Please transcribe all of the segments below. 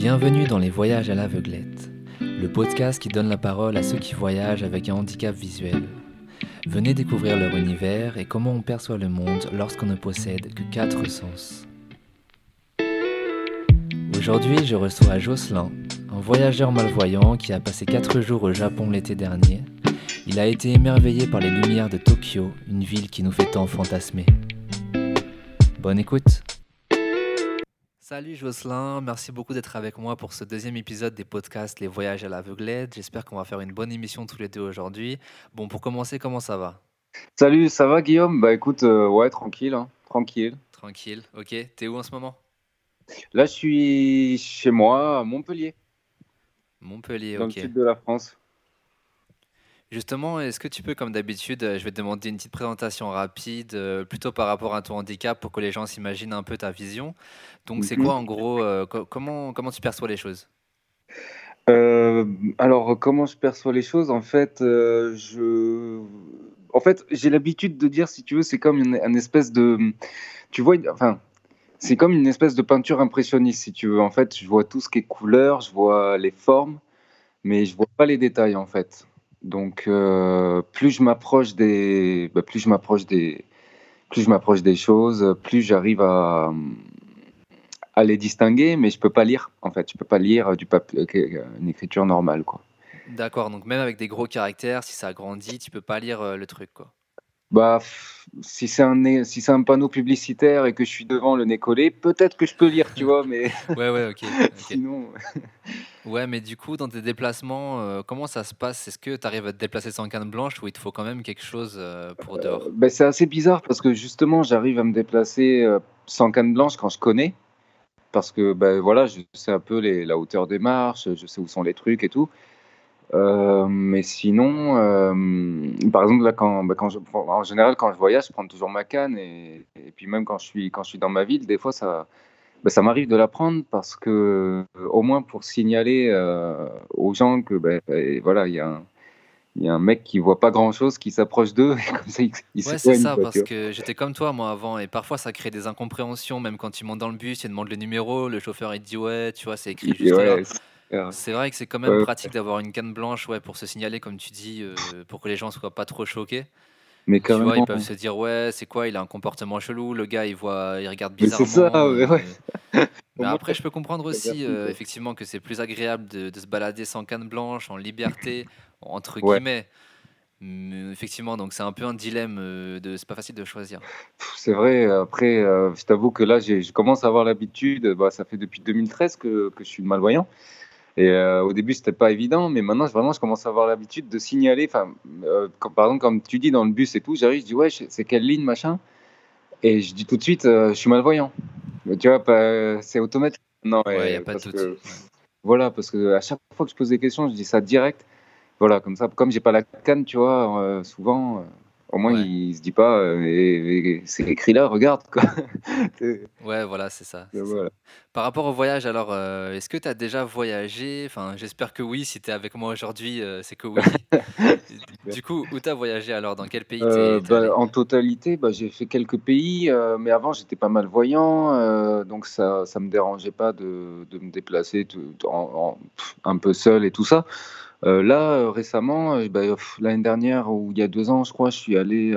Bienvenue dans les voyages à l'aveuglette, le podcast qui donne la parole à ceux qui voyagent avec un handicap visuel. Venez découvrir leur univers et comment on perçoit le monde lorsqu'on ne possède que quatre sens. Aujourd'hui, je reçois Jocelyn, un voyageur malvoyant qui a passé quatre jours au Japon l'été dernier. Il a été émerveillé par les lumières de Tokyo, une ville qui nous fait tant fantasmer. Bonne écoute Salut Jocelyn, merci beaucoup d'être avec moi pour ce deuxième épisode des podcasts Les voyages à l'aveuglette. J'espère qu'on va faire une bonne émission tous les deux aujourd'hui. Bon, pour commencer, comment ça va? Salut, ça va Guillaume? Bah écoute, euh, ouais, tranquille, hein. tranquille. Tranquille, ok. T'es où en ce moment? Là, je suis chez moi à Montpellier, Montpellier, dans le ok. sud de la France. Justement, est-ce que tu peux, comme d'habitude, euh, je vais te demander une petite présentation rapide, euh, plutôt par rapport à ton handicap, pour que les gens s'imaginent un peu ta vision. Donc, c'est quoi Mhm. en gros, euh, co- comment, comment tu perçois les choses? Euh, alors, comment je perçois les choses? En fait, je... en fait, j'ai l'habitude de dire, si tu veux, c'est comme une, un espèce de... Tu vois, une- enfin, c'est comme une espèce de peinture impressionniste, si tu veux. En fait, je vois tout ce qui est couleur, je vois les formes, mais je vois pas les détails, en fait. Donc, euh, plus je m'approche des... bah, plus je m'approche des... plus je m'approche des choses, plus j'arrive à, les distinguer, mais je peux pas lire, en fait. Je peux pas lire du papier, une écriture normale, quoi. D'accord, donc même avec des gros caractères, si ça grandit, tu peux pas lire euh, le truc, quoi. Bah, si c'est un, si c'est un panneau publicitaire et que je suis devant le nez collé, peut-être que je peux lire, tu vois, mais Ouais, ouais, ok, sinon, Ouais, mais du coup, dans tes déplacements, euh, comment ça se passe? Est-ce que tu arrives à te déplacer sans canne blanche ou il te faut quand même quelque chose euh, pour dehors? bah, c'est assez bizarre parce que justement, j'arrive à me déplacer euh, sans canne blanche quand je connais, parce que bah, voilà, je sais un peu les, la hauteur des marches, je sais où sont les trucs et tout. Euh, mais sinon, euh, par exemple, là, quand, bah, quand je, en général, quand je voyage, je prends toujours ma canne et, et puis même quand je suis, quand je suis dans ma ville, des fois, ça, bah, ça m'arrive de la prendre parce que, euh, au moins pour signaler euh, aux gens que, bah, voilà, il y a un, il y a un mec qui voit pas grand-chose qui s'approche d'eux et comme ça, il, il Ouais, c'est ça, quoi, tu parce que j'étais comme toi, moi, avant, et parfois ça crée des incompréhensions, même quand tu montes dans le bus, il demande le numéro, le chauffeur il te dit ouais, tu vois, c'est écrit juste là. ouais, clair. C'est vrai que c'est quand même Ouais, pratique d'avoir une canne blanche, ouais, pour se signaler, comme tu dis, euh, pour que les gens soient pas trop choqués. mais Tu vois, ils peuvent se dire ouais, c'est quoi, il a un comportement chelou, le gars il voit, il regarde Mais c'est ça, bizarrement. ouais, ouais. euh, Au Mais après, je peux comprendre aussi, euh, effectivement, que c'est plus agréable de, de se balader sans canne blanche, en liberté, entre Ouais. guillemets. Mais effectivement, donc c'est un peu un dilemme euh, de, c'est pas facile de choisir. C'est vrai, après, euh, je t'avoue que là, je commence à avoir l'habitude, bah, ça fait depuis 2013 que, que je suis malvoyant. Et euh, au début, c'était pas évident, mais maintenant, vraiment, je commence à avoir l'habitude de signaler. Enfin, euh, par exemple, comme tu dis dans le bus et tout, j'arrive, je dis, ouais, c'est quelle ligne, machin? Et je dis tout de suite, euh, je suis malvoyant. Mais Tu vois, c'est automatique. Non, Ouais, il n'y a pas de que, voilà, parce que à chaque fois que je pose des questions, je dis ça direct. Voilà, comme ça, comme j'ai pas la canne, tu vois, euh, souvent, au moins, Ouais. il se dit pas, euh, c'est écrit là, regarde, quoi. Ouais, voilà, c'est ça, voilà. Par rapport au voyage, alors, euh, est-ce que tu as déjà voyagé? Enfin, j'espère que oui, si tu es avec moi aujourd'hui, euh, c'est que oui. Du coup, où tu as voyagé alors? Dans quel pays Euh, bah, en totalité, bah, j'ai fait quelques pays, mais avant j'étais pas malvoyant, euh, donc ça ça me dérangeait pas de, de me déplacer tout- en- en- pff, un peu seul et tout ça. Euh, là, euh, récemment, euh, bah, l'année dernière ou il y a deux ans, je crois, je suis allé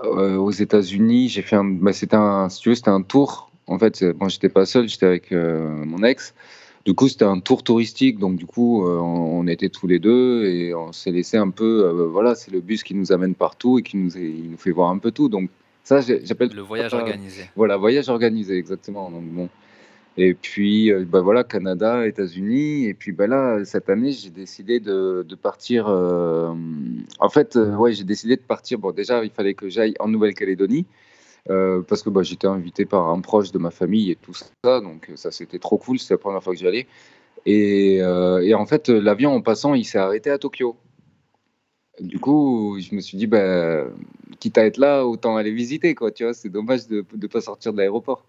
aux États-Unis. J'ai fait un, bah, c'était un, si c'était un tour. En fait, bon, j'étais pas seul, j'étais avec mon ex. Du coup, c'était un tour touristique, donc du coup, on, on était tous les deux et on s'est laissé un peu. voilà, c'est le bus qui nous amène partout et qui nous, il nous fait voir un peu tout. Donc ça, j'appelle Le voyage organisé. voilà, voyage organisé, exactement. Donc bon. Et puis, euh, bah voilà, Canada, États-Unis. Et puis, bah là, cette année, j'ai décidé de, de partir. euh, en fait, euh, ouais, j'ai décidé de partir. Bon, déjà, il fallait que j'aille en Nouvelle-Calédonie. parce que bah, j'étais invité par un proche de ma famille et tout ça. Donc, ça, c'était trop cool. C'était la première fois que j'y allais. Et, et en fait, l'avion, en passant, il s'est arrêté à Tokyo. Du coup, je me suis dit, bah, quitte à être là, autant aller visiter, quoi. Tu vois, c'est dommage de ne pas sortir de l'aéroport.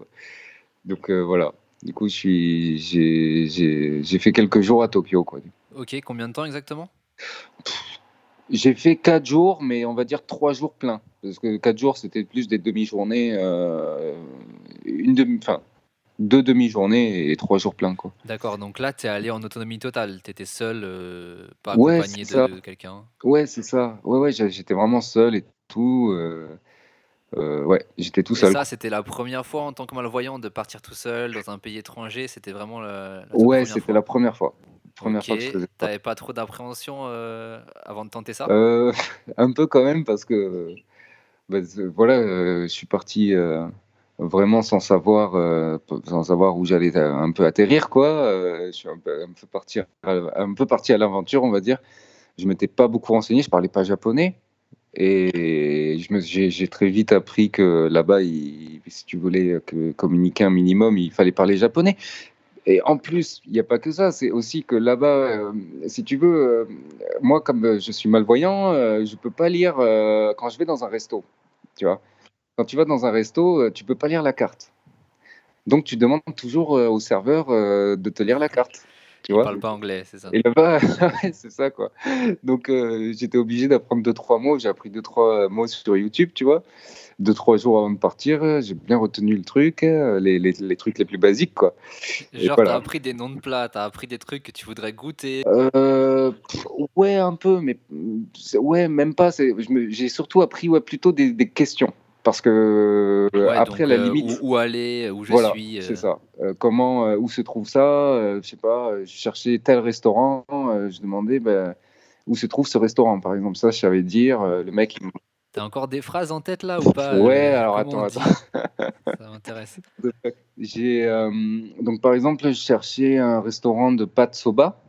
Donc, voilà. Du coup, j'ai, fait quelques jours à Tokyo, quoi. Ok, combien de temps exactement? J'ai fait quatre jours, mais on va dire trois jours pleins. Parce que quatre jours, c'était plus des demi-journées, euh, une demi, enfin, deux demi-journées et trois jours pleins. D'accord, donc là, tu es allé en autonomie totale. Tu étais seul, euh, pas Ouais, accompagné de, de quelqu'un. Ouais, c'est ça. Ouais, ouais, j'étais vraiment seul et tout. euh, euh, ouais, j'étais tout Et seul. ça, c'était la première fois en tant que malvoyant de partir tout seul dans un pays étranger. C'était vraiment la, la Ouais, c'était la première fois. Première fois que je t'avais pas trop d'appréhension euh, avant de tenter ça? Euh, un peu quand même parce que bah, voilà, je suis parti vraiment sans savoir, sans savoir où j'allais un peu atterrir quoi. Je suis un peu, un peu parti, à, un peu parti à l'aventure, on va dire. Je m'étais pas beaucoup renseigné, je parlais pas japonais et j'ai, très vite appris que là-bas, si tu voulais que communiquer un minimum, il fallait parler japonais. Et en plus, il n'y a pas que ça, c'est aussi que là-bas, euh, si tu veux, euh, moi, comme euh, je suis malvoyant, euh, je peux pas lire euh, quand je vais dans un resto, tu vois. Quand tu vas dans un resto, euh, tu peux pas lire la carte. Donc, tu demandes toujours euh, au serveur euh, de te lire la carte, tu Il vois. parle pas anglais, c'est ça? Et là-bas, c'est ça, quoi. Donc, euh, j'étais obligé d'apprendre deux, trois mots. J'ai appris deux, trois mots sur YouTube, tu vois. Deux, trois jours avant de partir, j'ai bien retenu le truc, euh, les, les, les trucs les plus basiques, quoi. Genre, t'as voilà. appris des noms de plats, t'as appris des trucs que tu voudrais goûter. Euh, ouais, un peu, mais ouais, même pas. J'ai surtout appris ouais, plutôt des, des questions. Parce que euh, Ouais, après, à donc la euh, où, limite, où aller, où je voilà, suis. c'est euh, ça. Euh, comment, où se trouve ça? Je sais pas, je cherchais tel restaurant, je demandais ben, où se trouve ce restaurant, par exemple. Ça, je savais dire. le mec, il T'as encore des phrases en tête là ou pas? ouais, alors attends, attends. Ça m'intéresse. J'ai donc par exemple, je cherchais un restaurant de pâtes soba.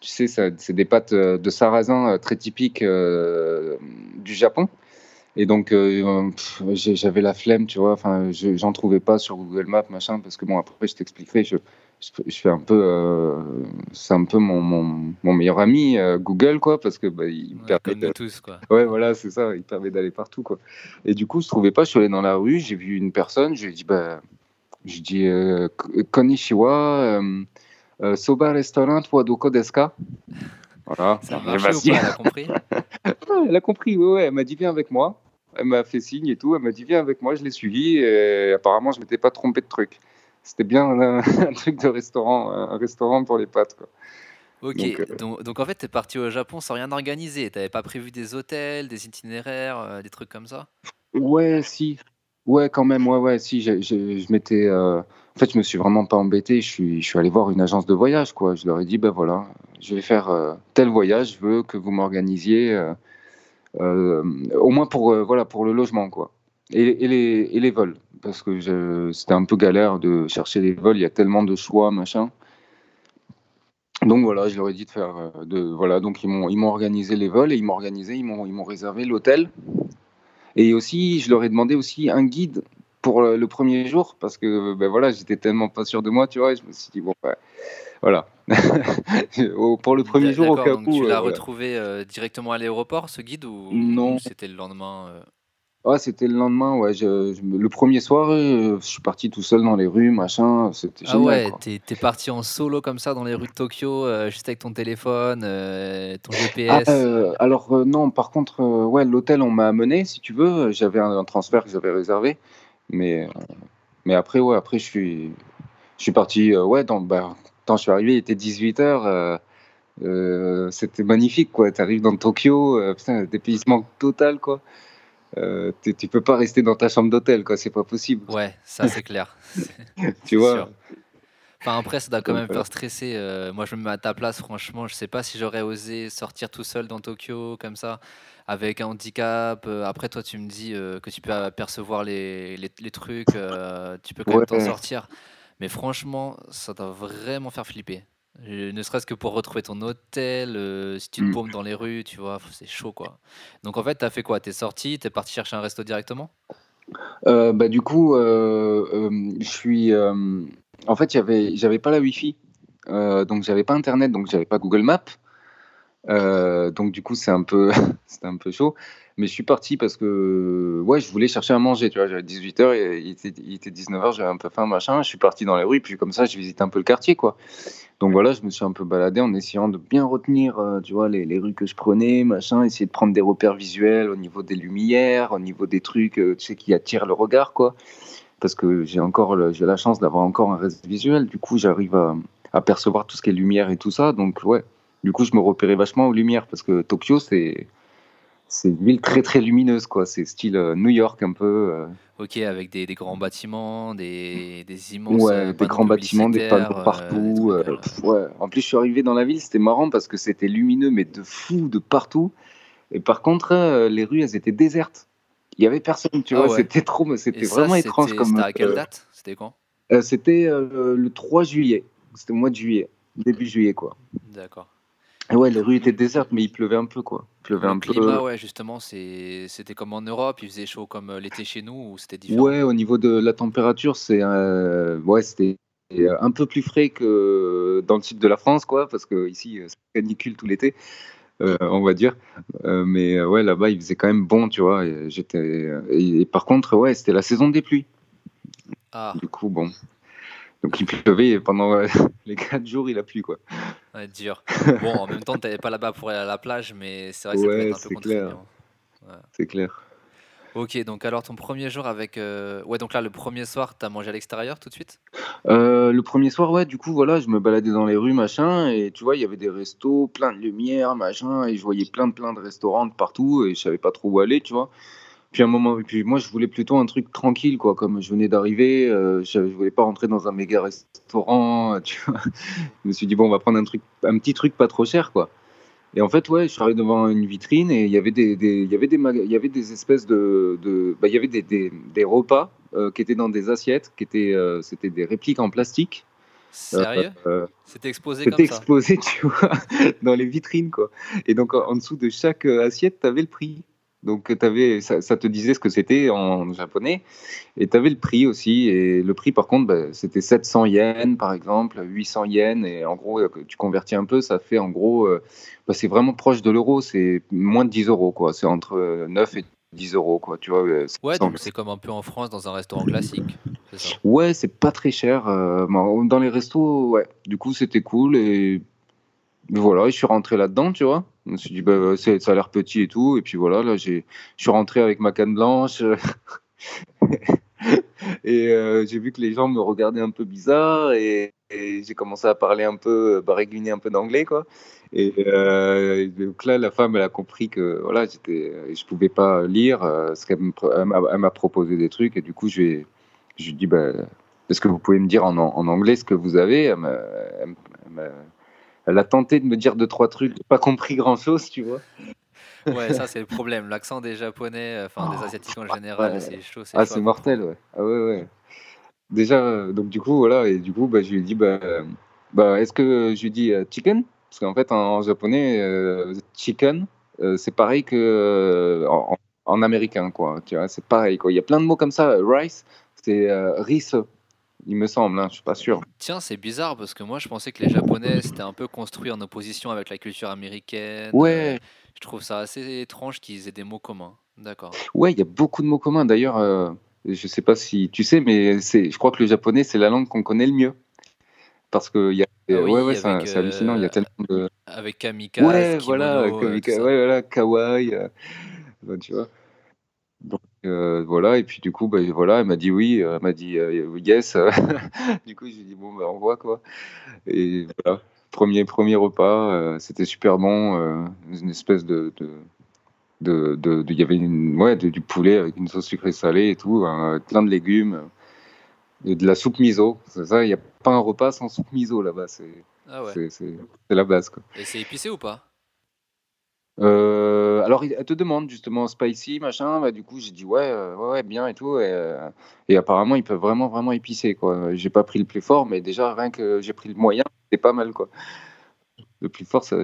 Tu sais, c'est des pâtes de sarrasin très typiques du Japon. Et donc, euh, j'avais la flemme, tu vois. Enfin, je- j'en trouvais pas sur Google Maps, machin, parce que bon, après, je t'expliquerai. Je, je, je fais un peu, euh, c'est un peu mon, mon, mon meilleur ami euh, Google, quoi, parce que bah, il me Ouais, permet de, tous, quoi. Ouais, voilà, c'est ça, il permet d'aller partout, quoi. Et du coup, je trouvais pas, je suis allé dans la rue, j'ai vu une personne, je lui ai dit, bah, je dis, Konnichiwa, Soba Restaurant wa doko desu ka? Voilà, Ça a Et marché ou pas? Elle a compris? Ah, Elle a compris, ouais, ouais, elle m'a dit, viens avec moi. Elle m'a fait signe et tout, elle m'a dit, viens avec moi, je l'ai suivi, et apparemment, je m'étais pas trompé de truc. C'était bien un, un truc de restaurant, un restaurant pour les pâtes, quoi. Ok, Donc, euh, donc, donc en fait, t'es parti au Japon sans rien organiser. T'avais pas prévu des hôtels, des itinéraires, euh, des trucs comme ça? Ouais, si. Ouais, quand même, ouais, ouais, si. je m'étais. euh, En fait, je me suis vraiment pas embêté. Je suis, je suis allé voir une agence de voyage, quoi. Je leur ai dit, ben voilà, je vais faire tel voyage, je veux que vous m'organisiez, au moins pour, euh, voilà, pour le logement, quoi. Et, les, et les vols. Parce que c'était un peu galère de chercher les vols. Il y a tellement de choix, machin. Donc voilà, je leur ai dit de faire. euh, De, voilà, donc ils m'ont ils m'ont organisé les vols et ils m'ont organisé, ils m'ont ils m'ont réservé l'hôtel. Et aussi, je leur ai demandé aussi un guide pour le, le premier jour parce que ben voilà, j'étais tellement pas sûr de moi, tu vois. Et je me suis dit, bon, ben, voilà. Pour le premier jour, au cas donc où. tu euh, l'as voilà. retrouvé euh, directement à l'aéroport, ce guide, ou, Non. c'était le lendemain? euh? Ah, c'était le lendemain, ouais. je- je me- le premier soir, euh, je suis parti tout seul dans les rues, machin. C'était Ah ouais, t'es parti en solo comme ça dans les rues de Tokyo, euh, juste avec ton téléphone, euh, ton Ah, GPS. euh, alors euh, non, par contre, euh, ouais, l'hôtel, on m'a amené, si tu veux. J'avais un, un transfert que j'avais réservé. Mais, euh, mais après, ouais, après, je suis, je suis parti, euh, ouais, dans, bah, quand je suis arrivé, il était 18h. c'était magnifique, quoi. Tu arrives dans Tokyo, euh, putain, dépaysement total, quoi. Euh, tu peux pas rester dans ta chambre d'hôtel, quoi. C'est pas possible, Ouais, ça c'est clair. Tu vois? sûr. Enfin, après, ça doit quand même faire stresser. euh, moi, je me mets à ta place, franchement, je sais pas si j'aurais osé sortir tout seul dans Tokyo comme ça, avec un handicap. Euh, après, toi, tu me dis euh, que tu peux apercevoir les, les, les trucs, euh, tu peux quand même t'en sortir. Mais franchement, ça doit vraiment faire flipper. Euh, Ne serait-ce que pour retrouver ton hôtel, euh, si tu te Mm. paumes dans les rues, tu vois, c'est chaud, quoi. Donc, en fait, t'as fait quoi? T'es sorti, t'es parti chercher un resto directement? Euh, bah, du coup, euh, euh, je suis. euh, en fait, j'avais, pas la Wi-Fi, Euh, donc j'avais pas Internet, donc j'avais pas Google Maps. Euh, donc du coup, c'est un peu, c'était un peu chaud. Mais je suis parti parce que ouais, je voulais chercher à manger. Tu vois, j'avais 18 h il était, il était 19 h j'avais un peu faim, machin. Je suis parti dans les rues, puis comme ça, je visite un peu le quartier, quoi. Donc voilà, je me suis un peu baladé en essayant de bien retenir, euh, tu vois, les, les, rues que je prenais, machin, essayer de prendre des repères visuels au niveau des lumières, au niveau des trucs, euh, tu sais, qui attirent le regard, quoi. Parce que j'ai encore, j'ai la chance d'avoir encore un reste visuel. Du coup, j'arrive à, à percevoir tout ce qui est lumière et tout ça. Donc ouais, du coup, je me repérais vachement aux lumières parce que Tokyo, c'est c'est une ville très très lumineuse quoi. C'est style euh, New York un peu. Euh. Ok, avec des, des, grands bâtiments, des, des immenses. Ouais, euh, des grands bâtiments, des panneaux partout. ouais. En plus, je suis arrivé dans la ville, c'était marrant parce que c'était lumineux, mais de fou, de partout. Et par contre, les rues, elles étaient désertes. Il y avait personne, tu ah vois. C'était trop, c'était vraiment étrange comme. C'était à quelle date? C'était quand? C'était le 3 juillet. C'était au mois de juillet, début juillet, quoi. D'accord. Ouais, les rues étaient désertes, mais il pleuvait un peu, quoi. Il pleuvait un climat, ouais, justement, c'était comme en Europe, il faisait chaud comme euh, l'été chez nous, ou c'était différent? Ouais, au niveau de la température, c'est euh, ouais, c'était un peu plus frais que dans le sud de la France, quoi, parce que ici, c'est canicule tout l'été, euh, on va dire. mais ouais, là-bas, il faisait quand même bon, tu vois. Et, j'étais, et, par contre, ouais, c'était la saison des pluies. Ah. Du coup, bon, donc il pleuvait pendant euh, les 4 jours, il a plu quoi. Ouais, dur. Bon, en même temps, tu n'allais pas là-bas pour aller à la plage, mais c'est vrai que ça peut être un peu contraignant. C'est clair. Ok, donc alors ton premier jour avec. Euh, ouais, donc là, le premier soir, tu as mangé à l'extérieur tout de suite? Euh, Le premier soir, ouais, du coup, voilà, je me baladais dans les rues, machin, et tu vois, il y avait des restos, plein de lumière, machin, et je voyais plein, plein de restaurants partout, et je savais pas trop où aller, tu vois. Puis un moment, puis moi je voulais plutôt un truc tranquille, quoi. Comme je venais d'arriver, euh, je, ne voulais pas rentrer dans un méga restaurant. Tu vois. Je me suis dit bon, on va prendre un truc, un petit truc pas trop cher, quoi. Et en fait, ouais, je suis arrivé devant une vitrine et il y avait des, il y avait des, il y avait des espèces de, de bah, il y avait des, des, des repas euh, qui étaient dans des assiettes, qui étaient, euh, c'était des répliques en plastique. Sérieux? C'était exposé comme ça? C'était exposé, tu vois, dans les vitrines, quoi. Et donc en dessous de chaque assiette, tu avais le prix. Donc, avais, ça, te disait ce que c'était en japonais. Et tu avais le prix aussi. Et le prix, par contre, bah, c'était 700 yens, par exemple, 800 yens. Et en gros, tu convertis un peu, ça fait en gros, euh, bah, c'est vraiment proche de l'euro. C'est moins de 10 euros, quoi. C'est entre 9 et 10 euros, quoi. Tu vois, euh, ouais, donc c'est comme un peu en France dans un restaurant classique. Ça ouais, c'est pas très cher. Euh, dans les restos, ouais. Du coup, c'était cool. Et voilà, je suis rentré là-dedans, tu vois. Je me suis dit, bah, ça a l'air petit et tout. Et puis voilà, là, je suis rentré avec ma canne blanche. et euh, j'ai vu que les gens me regardaient un peu bizarre. Et, j'ai commencé à parler un peu, baragouiner un peu d'anglais, quoi. Et euh, donc là, la femme, elle a compris que voilà, je pouvais pas lire. Euh, ce qu'elle m'a proposé des trucs. Et du coup, je lui ai, dit, bah, est-ce que vous pouvez me dire en, en anglais ce que vous avez? Elle elle a tenté de me dire deux, trois trucs, pas compris grand chose, tu vois. Ouais, ça c'est le problème. L'accent des Japonais, enfin des oh, Asiatiques en général, c'est chaud. Ah, c'est mortel, ouais. Ah ouais, ouais. Déjà, donc du coup, voilà, et du coup, bah, je lui ai dit, bah, bah est-ce que je lui dis euh, chicken? Parce qu'en fait, en, japonais, euh, chicken, euh, c'est pareil que en, en, américain, quoi. Tu vois, c'est pareil, quoi. Il y a plein de mots comme ça. Rice, c'est rice il me semble, hein, je suis pas sûr. Tiens, c'est bizarre parce que moi je pensais que les Japonais c'était un peu construit en opposition avec la culture américaine. Ouais. je trouve ça assez étrange qu'ils aient des mots communs. D'accord. Ouais, il y a beaucoup de mots communs. D'ailleurs, euh, je sais pas si tu sais, mais c'est, je crois que le japonais c'est la langue qu'on connaît le mieux parce que y a, ah ouais, ouais, c'est, hallucinant. Il y a euh, tellement de. Avec kamikaze. Ouais, voilà, ouais, voilà, kawaii. Euh, tu vois. Donc euh, voilà, et puis du coup, bah, voilà, elle m'a dit oui, euh, elle m'a dit euh, yes. du coup, j'ai dit bon, bah, on voit quoi. Et voilà, premier, premier repas, c'était super bon, une espèce de. de, de, il y avait une, ouais, du poulet avec une sauce sucrée salée et tout, hein, plein de légumes, et de la soupe miso. C'est ça, il n'y a pas un repas sans soupe miso là-bas. C'est ah la base. Quoi. Et c'est épicé ou pas? Euh, alors, elle te demande justement spicy, machin. Bah, du coup, j'ai dit ouais, euh, ouais, bien et tout. Et, euh, apparemment, ils peuvent vraiment, vraiment épicer. J'ai pas pris le plus fort, mais déjà, rien que j'ai pris le moyen, c'est pas mal. quoi. Le plus fort, ça,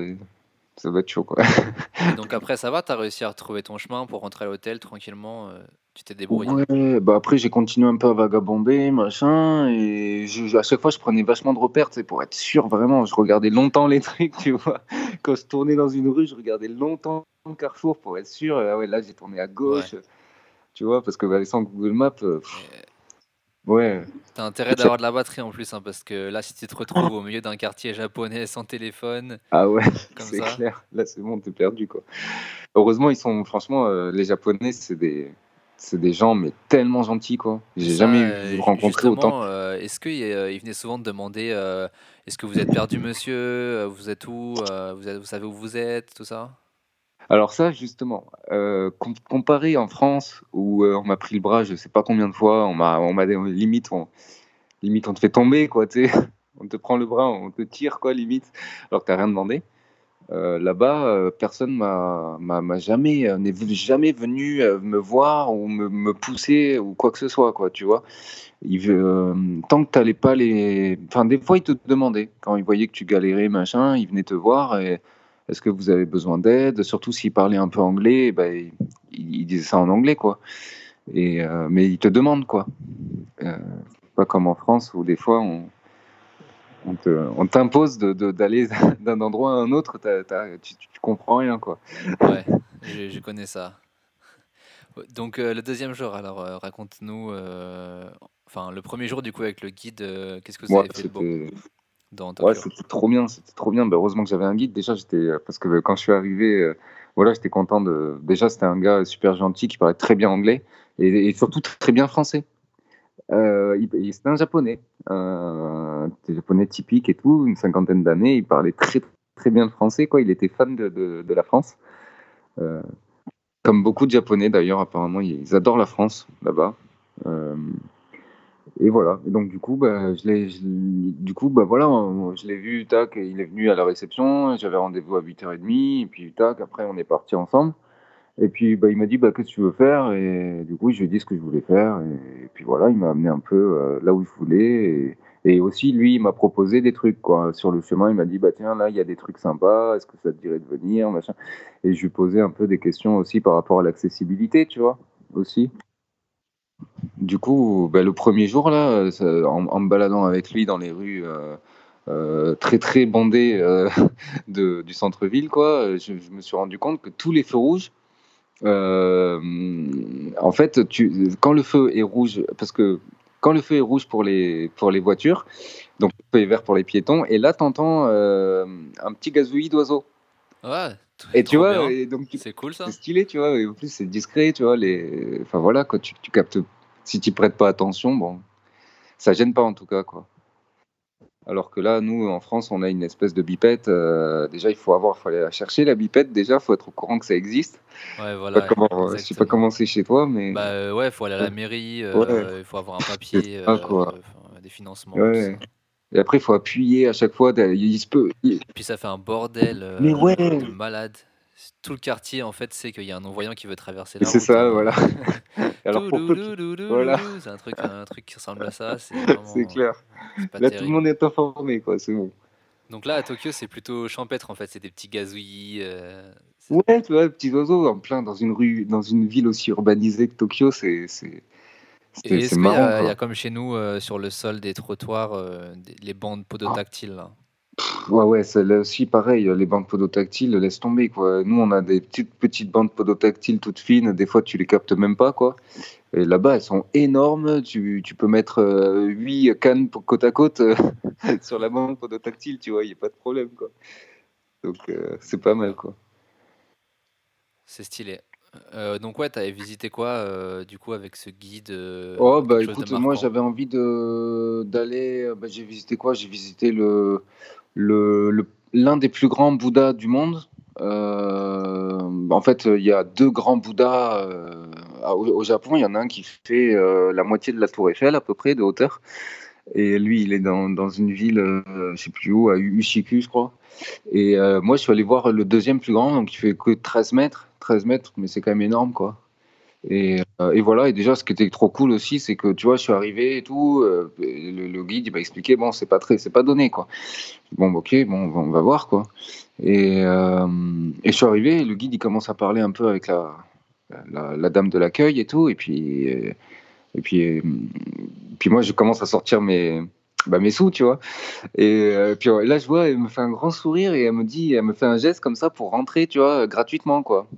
ça va être chaud, quoi. Et donc après, ça va, tu as réussi à retrouver ton chemin pour rentrer à l'hôtel tranquillement, euh, tu t'es débrouillé? Ouais, bah après j'ai continué un peu à vagabonder, machin, et je, à chaque fois je prenais vachement de repères, pour être sûr vraiment. Je regardais longtemps les trucs, tu vois. Quand je tournais dans une rue, je regardais longtemps le carrefour pour être sûr. Ah ouais, là j'ai tourné à gauche, tu vois, parce que bah, sans Google Maps, euh, ouais. T'as intérêt d'avoir de la batterie en plus, hein, parce que là, si tu te retrouves au milieu d'un quartier japonais sans téléphone, Ah ouais, c'est clair. Là c'est bon, t'es perdu, quoi. Heureusement, ils sont, franchement, euh, les Japonais, c'est des c'est des gens, mais tellement gentils, quoi. J'ai jamais euh, rencontré autant. Euh, est-ce qu'il euh, il venait souvent te demander est-ce que vous êtes perdu, monsieur? Vous êtes où? Vous, vous, savez où vous êtes? Tout ça? Alors, ça, justement, comparé en France, où on m'a pris le bras, je sais pas combien de fois, on m'a on limite, on, limite, on te fait tomber, quoi. On te prend le bras, on te tire, quoi, limite, alors que t'as rien demandé. Euh, là-bas, euh, personne m'a, m'a, jamais euh, n'est jamais venu me voir ou me, pousser ou quoi que ce soit, quoi. Tu vois. Tant que t'allais pas les, enfin des fois ils te demandaient quand ils voyaient que tu galérais, machin, ils venaient te voir et est-ce que vous avez besoin d'aide? Surtout s'ils parlaient un peu anglais, bah, ils, disaient ça en anglais, quoi. Et mais ils te demandent, quoi. pas comme en France où des fois on on t'impose d'aller d'un endroit à un autre, tu, comprends rien, quoi. Ouais, je, connais ça. Donc euh, le deuxième jour, alors euh, raconte-nous, euh, enfin le premier jour du coup avec le guide, qu'est-ce que vous avez fait dans Ouais, c'était trop bien, c'était trop bien. Ben, heureusement que j'avais un guide. Déjà, j'étais parce que quand je suis arrivé, voilà, j'étais content de. Déjà, c'était un gars super gentil qui parlait très bien anglais et surtout très bien français. Euh, il, c'était un japonais, un japonais typique et tout, une cinquantaine d'années. Il parlait très très bien le français, quoi. Il était fan de, de, la France. Euh, comme beaucoup de japonais d'ailleurs, apparemment, ils adorent la France là-bas. Euh, et voilà. Et donc du coup, bah, je l'ai, du coup, bah voilà, je l'ai vu, tac, il est venu à la réception. J'avais rendez-vous à 8h30, et puis tac, après on est parti ensemble. Et puis bah, il m'a dit bah, qu'est-ce que tu veux faire? Et du coup, je lui ai dit ce que je voulais faire. Et, puis voilà, il m'a amené un peu euh, là où il voulait. Et, aussi, lui, il m'a proposé des trucs. Quoi. Sur le chemin, il m'a dit bah, tiens, là, il y a des trucs sympas. Est-ce que ça te dirait de venir? Machin. Et je lui posais un peu des questions aussi par rapport à l'accessibilité, tu vois, aussi. Du coup, bah, le premier jour, là, en, me baladant avec lui dans les rues. Euh, euh, très très bondées du centre-ville, quoi, je, je, me suis rendu compte que tous les feux rouges, euh, en fait, tu, quand le feu est rouge, parce que quand le feu est rouge pour les, pour les voitures, donc le feu est vert pour les piétons, et là, tu entends euh, un petit gazouillis d'oiseaux. Ouais. Et tu vois, donc c'est cool ça. C'est stylé, tu vois. Et en plus, c'est discret, tu vois. Les... Enfin voilà, tu, tu captes. Si tu prêtes pas attention, bon, ça gêne pas en tout cas, quoi. Alors que là, nous, en France, on a une espèce de bipette. Euh, déjà, il faut avoir, faut aller la chercher la bipette. Déjà, il faut être au courant que ça existe. Ouais, voilà. Pas comment, sais pas comment c'est chez toi, mais. Bah euh, ouais, il faut aller à la mairie. Euh, il faut avoir un papier, des financements. Et après, il faut appuyer à chaque fois. Il se peut. Puis ça fait un bordel mais ouais. de malade tout le quartier en fait sait qu'il y a un non-voyant qui veut traverser la route. C'est ça, hein. voilà. Alors pour voilà. c'est un truc, un truc qui ressemble à ça. C'est clair. Là, tout le monde est informé, quoi. C'est bon. Donc là, à Tokyo, c'est plutôt champêtre en fait. C'est des petits gazouillis. Euh, ouais, tu vois, petits oiseaux en plein dans une rue, dans une ville aussi urbanisée que Tokyo, c'est. C'est marrant. Il y, a comme chez nous euh, sur le sol des trottoirs euh, les bandes podotactiles. Là? Ouais, ouais, c'est là aussi pareil, les bandes podotactiles, laisse tomber, quoi. Nous, on a des petites, petites bandes podotactiles toutes fines, des fois, tu les captes même pas, quoi. Et là-bas, elles sont énormes, tu, tu peux mettre 8 euh, cannes côte à côte euh, sur la bande podotactile, tu vois, il n'y a pas de problème, quoi. Donc, euh, c'est pas mal, quoi. C'est stylé. Donc ouais, t'avais visité quoi du coup avec ce guide Oh bah écoute, moi j'avais envie de d'aller. Bah, j'ai visité quoi? J'ai visité le le, l'un des plus grands Bouddhas du monde. Euh, en fait, il y a deux grands Bouddhas euh, au, Japon. Il y en a un qui fait euh, la moitié de la tour Eiffel à peu près de hauteur. Et lui, il est dans, dans une ville, je sais plus où, à Ushiku, je crois. Et moi, je suis allé voir le deuxième plus grand, donc il fait que 13 mètres. 13 mètres, mais c'est quand même énorme, quoi. Et euh, et voilà, et déjà, ce qui était trop cool aussi, c'est que tu vois, je suis arrivé et tout, euh, le, guide, il m'a expliqué, bon, c'est pas très, c'est pas donné, quoi. Bon, ok, bon, on va voir, quoi. Et, euh, et je suis arrivé, le guide, il commence à parler un peu avec la, la, dame de l'accueil et tout, et puis, et puis, puis moi, je commence à sortir mes, bah, mes sous, tu vois. Et puis là, je vois, elle me fait un grand sourire et elle me dit, elle me fait un geste comme ça pour rentrer, tu vois, gratuitement, quoi.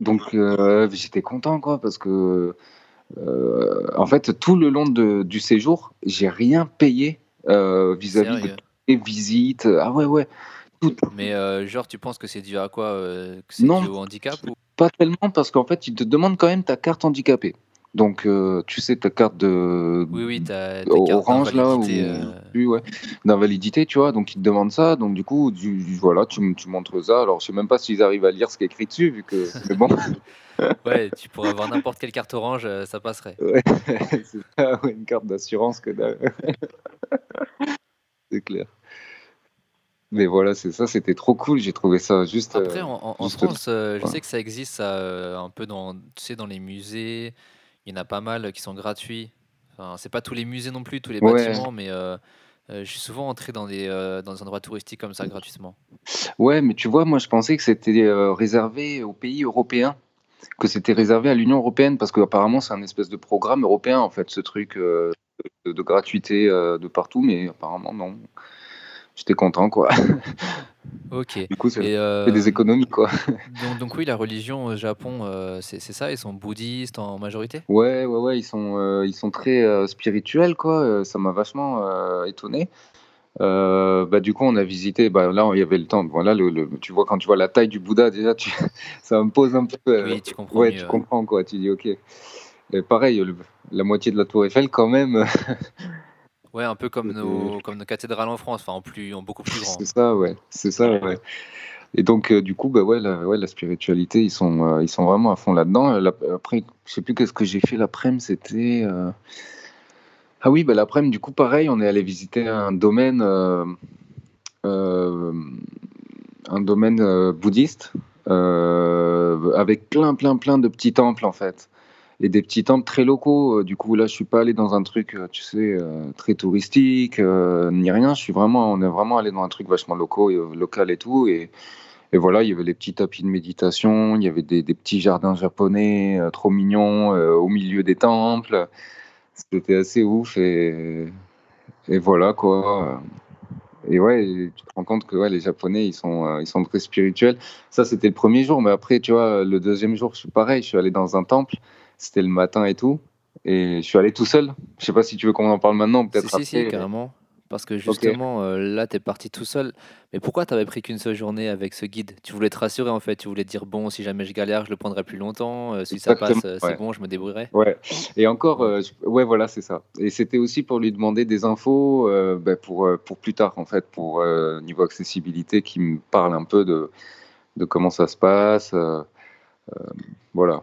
Donc euh, j'étais content quoi parce que euh, en fait tout le long de, du séjour j'ai rien payé euh, vis-à-vis des visites. Ah ouais ouais. Mais genre tu penses que c'est dû à quoi que c'est dû au handicap Pas tellement parce qu'en fait ils te demandent quand même ta carte handicapée. Donc, euh, tu sais, ta carte de oui, oui, ta, orange là, ou euh... ouais, d'invalidité, tu vois. Donc, ils te demandent ça. Donc, du coup, du, voilà, tu, tu, montres ça. Alors, je sais même pas s'ils arrivent à lire ce qui est écrit dessus, vu que c'est bon. ouais, tu pourrais avoir n'importe quelle carte orange, euh, ça passerait. Ouais, c'est ça, une carte d'assurance que c'est clair. Mais voilà, c'est ça, c'était trop cool. J'ai trouvé ça juste. Après, en, en, France, je sais que ça existe ça, un peu dans, tu sais, dans les musées. Il y en a pas mal qui sont gratuits. Enfin, c'est pas tous les musées non plus, tous les bâtiments, mais euh, euh, je suis souvent entré dans des, euh, dans des endroits touristiques comme ça gratuitement. Ouais, mais tu vois, moi je pensais que c'était réservé aux pays européens, que c'était réservé à l'Union européenne, parce qu'apparemment c'est un espèce de programme européen en fait, ce truc de, de gratuité de partout, mais apparemment non j'étais content, quoi. Ok. Du coup, c'est euh, des économies, quoi. Donc, donc, oui, la religion au Japon, euh, c'est ça, ils sont bouddhistes en majorité? Ouais, ouais, ouais, ils sont, euh, ils sont très spirituels, quoi. Ça m'a vachement étonné. bah, du coup, on a visité, bah, là, il y avait le temps. Voilà, le, tu vois, quand tu vois la taille du Bouddha, déjà, tu, ça me pose un peu. oui, tu comprends. Ouais, tu comprends, quoi. Tu dis, ok. Et pareil, la moitié de la Tour Eiffel, quand même. Ouais, un peu comme nos, comme nos cathédrales en France, enfin en, plus, en beaucoup plus grand. C'est ça, ouais. C'est ça, ouais. Et donc, euh, du coup, bah ouais, la, ouais, la spiritualité, ils sont, euh, ils sont vraiment à fond là-dedans. Après, je sais plus qu'est-ce que j'ai fait l'après-midi, c'était. Euh, ah oui, bah, l'après-midi, du coup, pareil, on est allé visiter un domaine, un domaine bouddhiste, avec plein, plein, plein de petits temples, en fait et des petits temples très locaux. Euh, du coup, là, je suis pas allé dans un truc, euh, tu sais, euh, très touristique, ni rien. Je suis vraiment, on est vraiment allé dans un truc vachement local et tout. Et, et, voilà, il y avait les petits tapis de méditation, il y avait des, des petits jardins japonais trop mignons au milieu des temples. C'était assez ouf et, et voilà quoi. Et ouais, tu te rends compte que ouais, les Japonais, ils sont, ils sont très spirituels. Ça, c'était le premier jour, mais après, tu vois, le deuxième jour, je suis pareil. Je suis allé dans un temple c'était le matin et tout. Et je suis allé tout seul. Je sais pas si tu veux qu'on en parle maintenant, peut-être si, Si, carrément. Parce que justement, euh, là, tu es parti tout seul. Mais pourquoi tu avais pris qu'une seule journée avec ce guide? Tu voulais te rassurer en fait. Tu voulais te dire, bon, si jamais je galère, je le prendrai plus longtemps. Euh, si ça passe, euh, c'est bon, je me débrouillerai. Ouais. Et encore, ouais, voilà, c'est ça. Et c'était aussi pour lui demander des infos bah, pour, pour plus tard, en fait, pour niveau accessibilité, qui me parle un peu de, de comment ça se passe. voilà.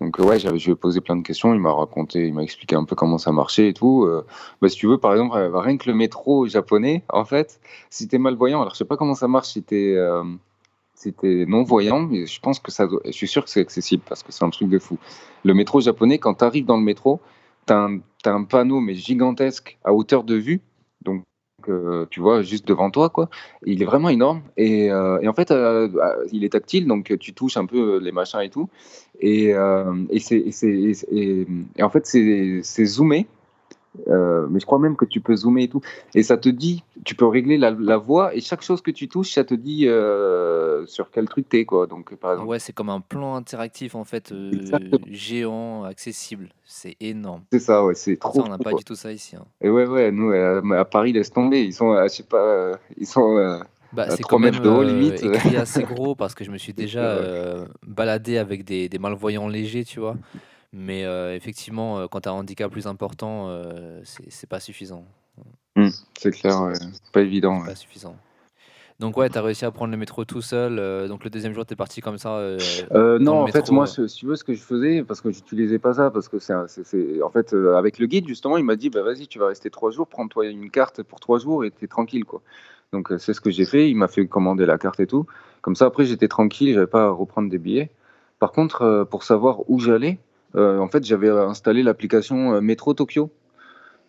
Donc ouais, je lui ai posé plein de questions, il m'a raconté, il m'a expliqué un peu comment ça marchait et tout. Euh, bah, si tu veux, par exemple, euh, rien que le métro japonais, en fait, si t'es malvoyant, alors je sais pas comment ça marche si t'es euh, non-voyant, mais je pense que ça je suis sûr que c'est accessible parce que c'est un truc de fou. Le métro japonais, quand tu arrives dans le métro, tu as, as, un panneau mais gigantesque à hauteur de vue, donc tu vois juste devant toi quoi. il est vraiment énorme. Et, euh, en fait euh, bah, il est tactile donc tu touches un peu les machins et tout. Et, euh, et et, en fait c'est zoomé euh, mais je crois même que tu peux zoomer et tout. Et ça te dit, tu peux régler la, voix et chaque chose que tu touches, ça te dit euh, sur quel truc t'es quoi. Donc par exemple. Ouais, c'est comme un plan interactif en fait, euh, géant, accessible. C'est énorme. C'est ça, ouais, c'est trop. Ça, on n'a pas du tout ça ici. Hein. Et ouais, ouais, nous à, Paris, laisse tomber. Ils sont, je sais pas, ils sont. Bah, c'est quand même de haut, limite. écrit assez gros parce que je me suis déjà baladé avec des, des malvoyants légers, tu vois. Mais euh, effectivement, euh, quand tu as un handicap plus important, euh, c'est pas suffisant. Mmh, c'est clair, ouais. pas évident. pas suffisant. Donc ouais, tu as réussi à prendre le métro tout seul. donc le deuxième jour, tu es parti comme ça. non, en fait, moi, si tu veux, ce que je faisais, parce que j'utilisais pas ça, parce que c'est, en fait, avec le guide justement, il m'a dit, bah vas-y, tu vas rester trois jours, prends-toi une carte pour trois jours et tu es tranquille, quoi. Donc c'est ce que j'ai fait. Il m'a fait commander la carte et tout. Comme ça, après, j'étais tranquille, j'avais pas à reprendre des billets. Par contre, pour savoir où j'allais, en fait, j'avais installé l'application Métro Tokyo.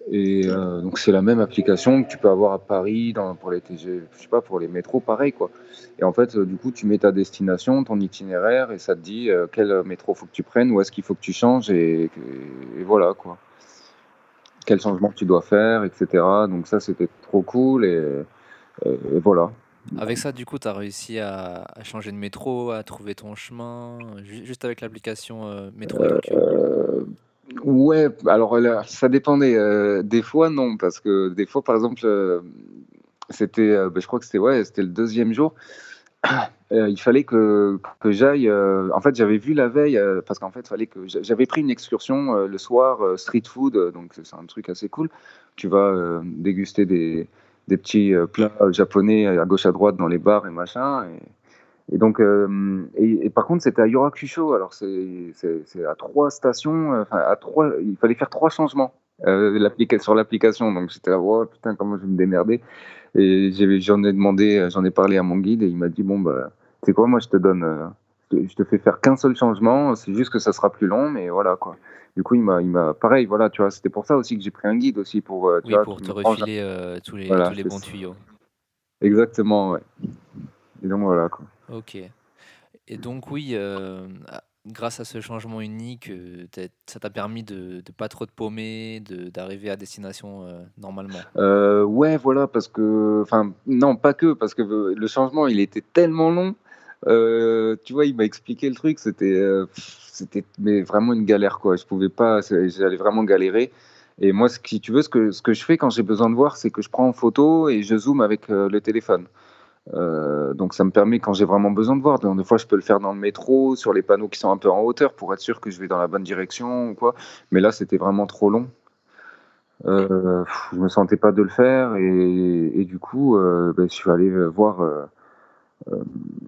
Et donc c'est la même application que tu peux avoir à Paris pour les TG, je sais pas pour les métros, pareil quoi. Et en fait, du coup, tu mets ta destination, ton itinéraire, et ça te dit quel métro faut que tu prennes, où est-ce qu'il faut que tu changes, et, et, voilà quoi. Quel changement tu dois faire, etc. Donc ça, c'était trop cool, et, voilà. Avec ça, du coup, tu as réussi à, changer de métro, à trouver ton chemin, juste avec l'application Métro Tokyo Ouais, alors ça dépendait. Euh, des fois, non, parce que des fois, par exemple, euh, c'était, euh, bah, je crois que c'était ouais, le deuxième jour. il fallait que, que j'aille. en fait, j'avais vu la veille, parce qu'en fait, fallait que j'avais pris une excursion le soir, street food, donc c'est un truc assez cool. Tu vas déguster des, des petits plats japonais à gauche à droite dans les bars et machin. Et, et donc, euh, et, par contre, c'était à Yurakusho. Alors, c'est à trois stations. Euh, enfin, à trois, il fallait faire trois changements euh, sur l'application. Donc, j'étais là, oh, putain, comment je vais me démerder. Et j'en ai, demandé, j'en ai parlé à mon guide et il m'a dit, bon, bah, c'est quoi, moi, je te donne, je te fais faire qu'un seul changement. C'est juste que ça sera plus long, mais voilà, quoi. Du coup, il m'a, il m'a, pareil, voilà, tu vois, c'était pour ça aussi que j'ai pris un guide aussi pour, tu oui, pour te refiler tous les, tous les bons tuyaux. Exactement, ouais. Et donc voilà, quoi. Ok. Et donc oui, euh, grâce à ce changement unique, euh, ça t'a permis de, de pas trop te paumer, d'arriver à destination euh, normalement. ouais, voilà, parce que, enfin, non, pas que, parce que le changement, il était tellement long. Tu vois, il m'a expliqué le truc, c'était, c'était mais vraiment une galère, quoi. Je pouvais pas, j'allais vraiment galérer. Et moi, si tu veux, ce que, ce je fais quand j'ai besoin de voir, c'est que je prends en photo et je zoome avec le téléphone. Euh, donc ça me permet quand j'ai vraiment besoin de voir. des fois, je peux le faire dans le métro, sur les panneaux qui sont un peu en hauteur pour être sûr que je vais dans la bonne direction ou quoi. Mais là, c'était vraiment trop long. Euh, je me sentais pas de le faire et, du coup, euh, ben, je suis allé voir. Euh,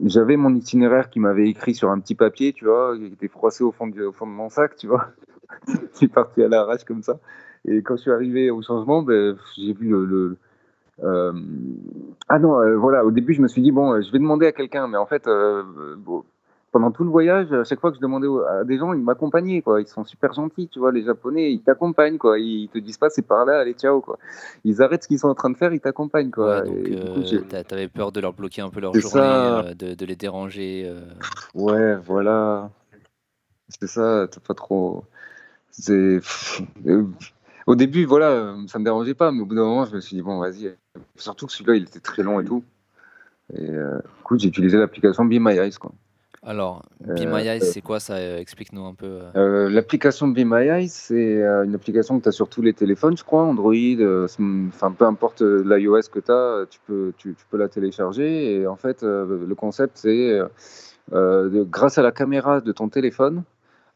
j'avais mon itinéraire qui m'avait écrit sur un petit papier, tu vois, qui était froissé au fond, au fond de mon sac, tu vois. je suis parti à l'arrache comme ça. Et quand je suis arrivé au changement, ben, j'ai vu le euh, ah non, euh, voilà, au début, je me suis dit, bon, je vais demander à quelqu'un, mais en fait, pendant tout le voyage, à chaque fois que je demandais à des gens, ils m'accompagnaient, quoi. Ils sont super gentils, tu vois, les Japonais, ils t'accompagnent, quoi. Ils te disent pas c'est par là, allez, ciao, quoi. Ils arrêtent ce qu'ils sont en train de faire, ils t'accompagnent, quoi. donc, t'avais peur de leur bloquer un peu leur journée, de, de, les déranger. Ouais, voilà. C'est ça, t'as pas trop. C'est au début, voilà, ça me dérangeait pas, mais au bout d'un moment, je me suis dit, bon, vas-y. Surtout que celui-là, il était très long et tout. Et euh, du coup, j'ai utilisé l'application Be My Eyes, quoi. Alors, Be My Eyes, euh, c'est quoi ça euh, Explique-nous un peu. l'application Be My Eyes, c'est une application que tu as sur tous les téléphones, je crois, Android, enfin, peu importe l'iOS que tu as, tu peux, tu, peux la télécharger. Et en fait, le concept, c'est grâce à la caméra de ton téléphone,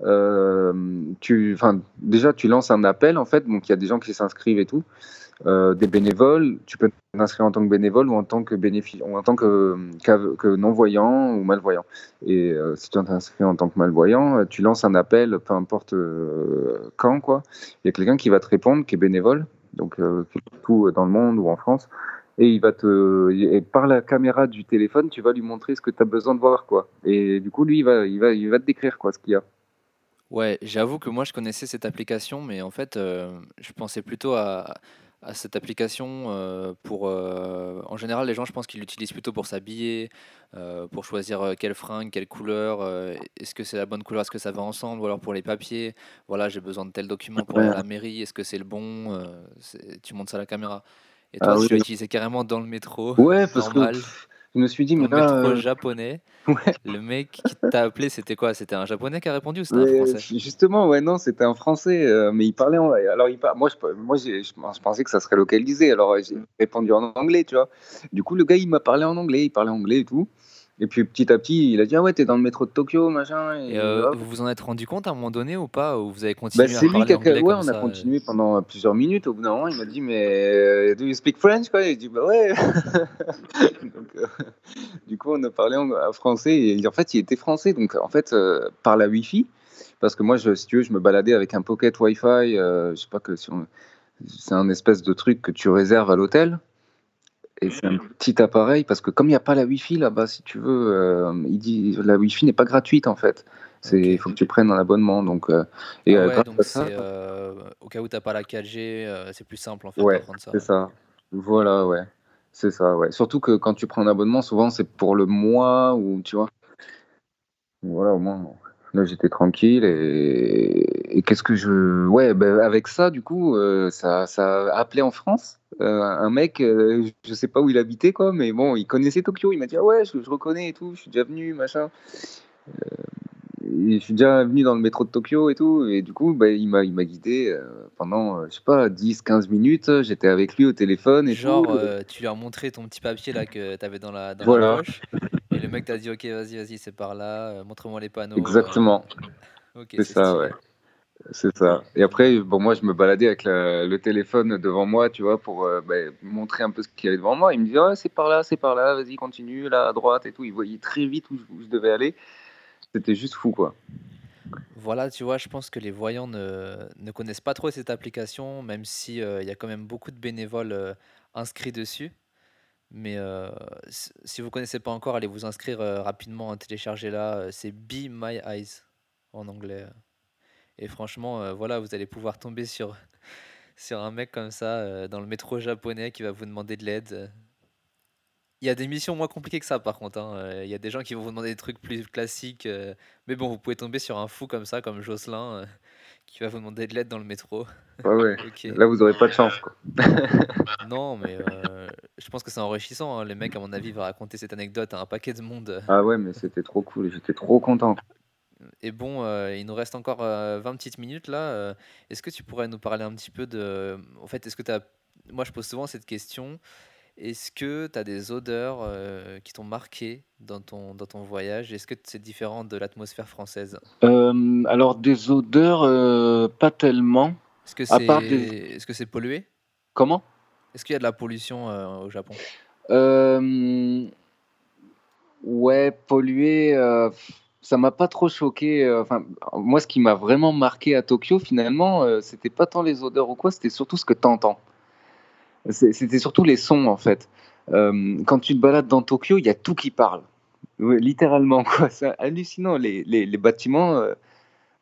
euh, tu, déjà, tu lances un appel, en fait, donc il y a des gens qui s'inscrivent et tout, euh, des bénévoles. Tu peux t'inscrire en tant que bénévole ou en tant que, en tant que, non-voyant ou malvoyant. Et euh, si tu t'inscris en tant que malvoyant, tu lances un appel, peu importe quand, quoi. Il y a quelqu'un qui va te répondre, qui est bénévole, donc tout dans le monde ou en France et il va te et par la caméra du téléphone tu vas lui montrer ce que tu as besoin de voir quoi et du coup lui il va il va il va te décrire quoi ce qu'il y a Ouais, j'avoue que moi je connaissais cette application, mais en fait, euh, je pensais plutôt à, à cette application euh, pour. euh, en général, les gens, je pense qu'ils l'utilisent plutôt pour s'habiller, euh, pour choisir quelle fringue, quelle couleur, est-ce que c'est la bonne couleur, est-ce que ça va ensemble, ou alors pour les papiers, voilà, j'ai besoin de tel document pour la mairie, est-ce que c'est le bon, tu montes ça à la caméra. Et toi, Ah tu l'as utilisé carrément dans le métro, Ouais, parce que je me suis dit, mais là. métro japonais. Le mec qui t'a appelé, c'était quoi? C'était un japonais qui a répondu ou c'était un français? Justement, ouais, non, c'était un français, euh, mais il parlait en. Alors, il moi, je, moi je, pensais que ça serait localisé, alors j'ai répondu en anglais, tu vois. Du coup, le gars, il m'a parlé en anglais, il parlait anglais et tout. Et puis petit à petit, il a dit Ah ouais, t'es dans le métro de Tokyo, machin. Et, euh, vous vous en êtes rendu compte à un moment donné ou pas Ou vous avez continué bah, C'est lui qui a. Ouais, on a continué pendant plusieurs minutes. Au bout d'un moment, il m'a dit Mais do you speak French quoi? Et j'ai dit Bah ouais. donc, euh, du coup, on a parlé en, français. Et en fait, il était français. Donc en fait, euh, par la Wi-Fi, parce que moi, je, si tu veux, je me baladais avec un pocket Wi-Fi. je sais pas que si C'est un espèce de truc que tu réserves à l'hôtel. Et c'est un petit appareil parce que comme il n'y a pas la Wi-Fi là-bas, si tu veux, euh, il dit la Wi-Fi n'est pas gratuite en fait. Il faut que tu prennes un abonnement. Donc, et ah ouais, donc c'est au cas où t'as pas la 4G, c'est plus simple en fait de prendre ça. c'est ça. Voilà, ouais. C'est ça, ouais. Surtout que quand tu prends un abonnement, souvent c'est pour le mois ou tu vois. Voilà, au moins. Là, j'étais tranquille et, qu'est-ce que je. Ouais, ben, avec ça, du coup, euh, ça, ça a appelé en France. Euh, un mec, euh, je sais pas où il habitait, quoi, mais bon, il connaissait Tokyo. Il m'a dit, ah ouais, je, je, reconnais et tout, je suis déjà venu, machin je suis déjà venu dans le métro de Tokyo et tout, et du coup, bah, il m'a, il m'a guidé euh, pendant, euh, je sais pas, 10, 15 minutes. J'étais avec lui au téléphone et Genre, euh, tu lui as montré ton petit papier là que tu avais dans la, dans la poche, et le mec t'a dit, ok, vas-y, vas-y, c'est par là, montre-moi les panneaux. Exactement. c'est ça, ouais. C'est ça. Et après, bon, moi, je me baladais avec le téléphone devant moi, tu vois, pour bah, montrer un peu ce qu'il y avait devant moi. Il me disait, c'est par là, c'est par là, vas-y, continue, là, à droite et tout. Il voyait très vite où je devais aller. C'était juste fou, quoi. Voilà, tu vois, je pense que les voyants ne, ne connaissent pas trop cette application, même si euh, il y a quand même beaucoup de bénévoles euh, inscrits dessus. Mais euh, si vous connaissez pas encore, allez vous inscrire rapidement, hein, téléchargez-la. c'est Be My Eyes en anglais. Et franchement, voilà, vous allez pouvoir tomber sur, sur un mec comme ça dans le métro japonais qui va vous demander de l'aide. Il y a des missions moins compliquées que ça, par contre. hein. Euh, il y a des gens qui vont vous demander des trucs plus classiques. Euh, mais bon, vous pouvez tomber sur un fou comme ça, comme Jocelyn, euh, qui va vous demander de l'aide dans le métro. Ouais, ouais. Là, vous aurez pas de chance, quoi. Non, mais je pense que c'est enrichissant. hein. Les mecs, à mon avis, vont raconter cette anecdote à un paquet de monde. Ah ouais, mais c'était trop cool. J'étais trop content. Et bon, il nous reste encore 20 petites minutes là. Est-ce que tu pourrais nous parler un petit peu de... En fait, est-ce que tu as... Moi, je pose souvent cette question. Est-ce que tu as des odeurs euh, qui t'ont marqué dans ton, dans ton voyage? Est-ce que c'est différent de l'atmosphère française? Euh, Alors, des odeurs, euh, pas tellement. Est-ce que c'est est -ce c'est pollué? Comment? Est-ce qu'il y a de la pollution au Japon? Ouais, pollué, ça m'a pas trop choqué. Enfin, moi, ce qui m'a vraiment marqué à Tokyo, finalement, c'était pas tant les odeurs ou quoi, c'était surtout ce que tu entends. C'était surtout les sons, en fait. Euh, quand tu te balades dans Tokyo, il y a tout qui parle. littéralement, quoi. C'est hallucinant. Les, bâtiments euh,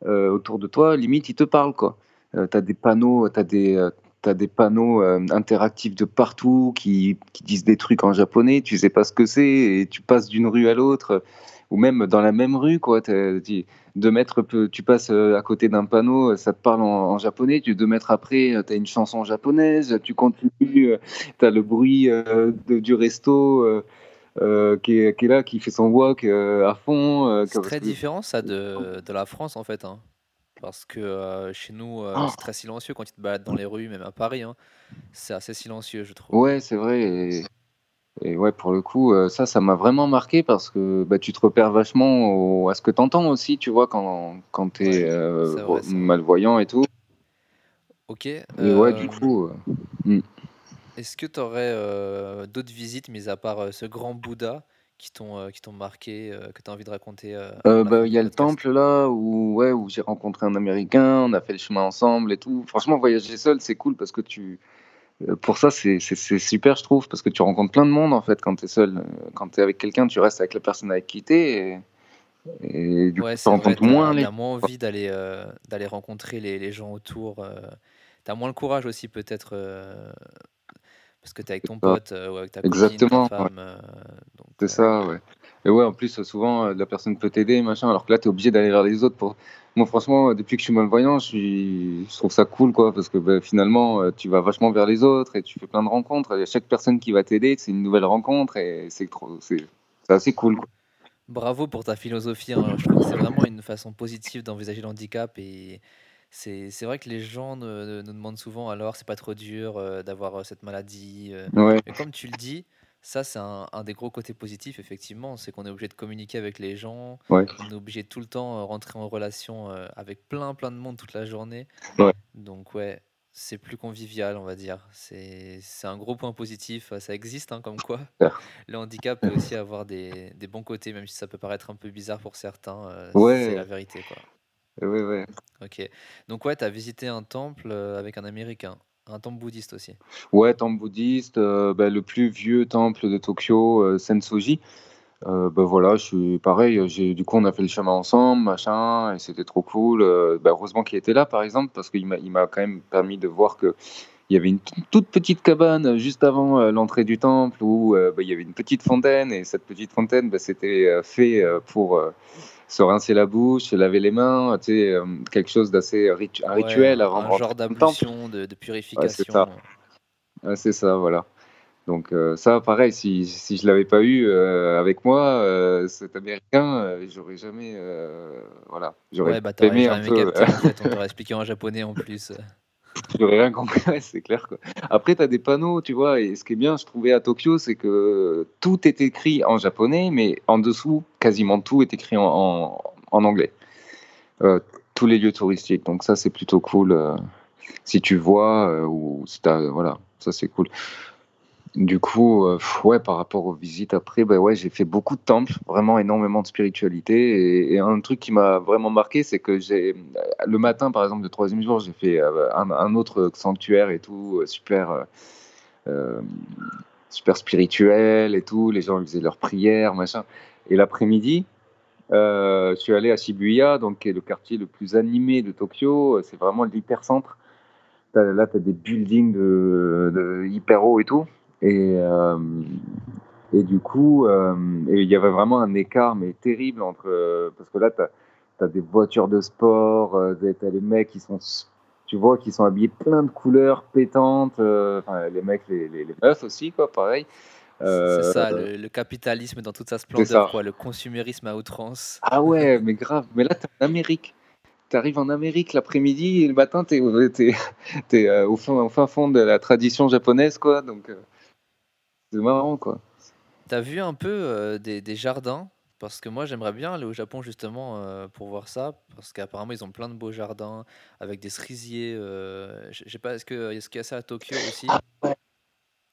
euh, autour de toi, limite, ils te parlent, quoi. tu as des panneaux, tu as des, as des panneaux interactifs de partout qui, qui, disent des trucs en japonais, tu sais pas ce que c'est, et tu passes d'une rue à l'autre ou même dans la même rue, quoi. Deux mètres, tu passes euh, à côté d'un panneau, ça te parle en, japonais. Tu deux mètres après, euh, tu as une chanson japonaise. Tu continues, euh, tu as le bruit du resto. qui, est, là, qui fait son walk à fond. c'est très différent ça de, de, la France en fait. Hein. Parce que chez nous, c'est très silencieux quand tu te balades dans les rues, même à Paris. Hein. C'est assez silencieux, je trouve. Ouais, c'est vrai. Et, et ouais, pour le coup, euh, ça, ça m'a vraiment marqué parce que bah, tu te repères vachement à ce que tu entends aussi, tu vois, quand, quand tu es euh, malvoyant et tout. Ok. Et ouais, du euh, coup. Hmm. Est-ce que tu aurais d'autres visites, mis à part ce grand Bouddha, qui t'ont qui t'ont marqué, que tu as envie de raconter bah, Il y a le temple là où, ouais, où j'ai rencontré un Américain, on a fait le chemin ensemble et tout. Franchement, voyager seul, c'est cool parce que tu euh, pour ça, c'est super, je trouve, parce que tu rencontres plein de monde en fait quand tu es seul. Quand tu es avec quelqu'un, tu restes avec la personne avec qui tu. Et, du coup, tu rencontres moins. Tu as, moins envie d'aller euh, d'aller rencontrer les, les, gens autour. Euh. tu as moins le courage aussi, peut-être, parce que tu es avec ton pote ou avec ta Exactement, copine, ta femme. C'est ça, ouais. Et ouais, en plus, souvent, la personne peut t'aider, machin, alors que là, tu es obligé d'aller vers les autres pour moi, franchement, depuis que je suis malvoyant, je, suis... je trouve ça cool, quoi, parce que bah, finalement, euh, tu vas vachement vers les autres et tu fais plein de rencontres. Et chaque personne qui va t'aider, c'est une nouvelle rencontre et c'est trop... assez cool. Quoi. Bravo pour ta philosophie. Hein. Je trouve que c'est vraiment une façon positive d'envisager le handicap et c'est vrai que les gens nous, demandent souvent alors c'est pas trop dur euh, d'avoir euh, cette maladie. Ouais. Mais comme tu le dis, ça, c'est un, des gros côtés positifs, effectivement, c'est qu'on est obligé de communiquer avec les gens, on est obligé tout le temps de rentrer en relation avec plein, plein de monde toute la journée. Donc, ouais, c'est plus convivial, on va dire. C'est un gros point positif, ça existe, hein, comme quoi. Le handicap peut aussi avoir des, des bons côtés, même si ça peut paraître un peu bizarre pour certains, c'est la vérité, quoi. Ouais, ouais. Ok. Donc, ouais, tu as visité un temple avec un Américain. Un temple bouddhiste aussi. Ouais, temple bouddhiste, euh, bah, le plus vieux temple de Tokyo, euh, Sensoji. Euh, bah, voilà, je suis pareil, j'ai du coup, on a fait le chemin ensemble, machin et c'était trop cool, bah, heureusement qu'il était là, par exemple, parce qu'il m'a il m'a quand même permis de voir qu'il y avait une toute petite cabane, juste avant, l'entrée du temple où, bah, il y avait une petite fontaine et cette petite fontaine, bah, c'était, fait, pour, se rincer la bouche, se laver les mains, tu sais, hem, quelque chose d'assez ritu un Ouais, rituel un avant de un genre le temple. d'ablution, de de Ouais, c'est ça. purification. Ouais, ça, voilà. Donc heu, ça pareil, si si je l'avais pas eu, heu, avec moi, cet américain, j'aurais jamais, voilà, j'aurais Ouais, bah, aimé un peu, capté, en fait, on t'aurait expliqué en japonais, en plus. J'aurais rien compris, c'est clair. Après, tu as des panneaux, tu vois? Et ce qui est bien, je trouvais à Tokyo, c'est que tout est écrit en japonais, mais en dessous, quasiment tout est écrit en anglais. Heu, tous les lieux touristiques, donc ça, c'est plutôt cool, heu, si tu vois, heu, ou si tu voilà, ça, c'est cool. Du coup, heu, ouais, par rapport aux visites après, bah, ouais, j'ai fait beaucoup de temples, vraiment énormément de spiritualité et un truc qui m'a vraiment marqué, c'est que j'ai le matin, par exemple, le troisième jour, j'ai fait, heu, un autre sanctuaire et tout, super, super spirituel et tout. Les gens, faisaient leurs prières, machin et l'après-midi, je suis allé à Shibuya, donc qui est le quartier le plus animé de Tokyo, c'est vraiment l'hypercentre. Là, tu as des buildings de de hyper hauts et tout et hem et du coup, et il y avait vraiment un écart, mais terrible entre, heu parce que là, tu as des voitures de sport, tu as les mecs qui sont tu vois, qui sont habillés plein de couleurs pétantes, enfin les mecs, les les les meufs aussi quoi, pareil. C'est ça, le le capitalisme dans toute sa splendeur, quoi, le consumérisme à outrance. Ah ouais, mais grave, mais là, tu es en Amérique. Tu arrives en Amérique l'après-midi et le matin, tu es es au fin au fin fond de la tradition japonaise quoi, donc c'est marrant quoi. Tu as vu un peu, heu, des des jardins? Parce que moi, j'aimerais bien aller au Japon justement, heu, pour voir ça, parce qu'apparemment ils ont plein de beaux jardins avec des cerisiers, heu, je je sais pas, est-ce que est-ce qu'il y a ça à Tokyo aussi?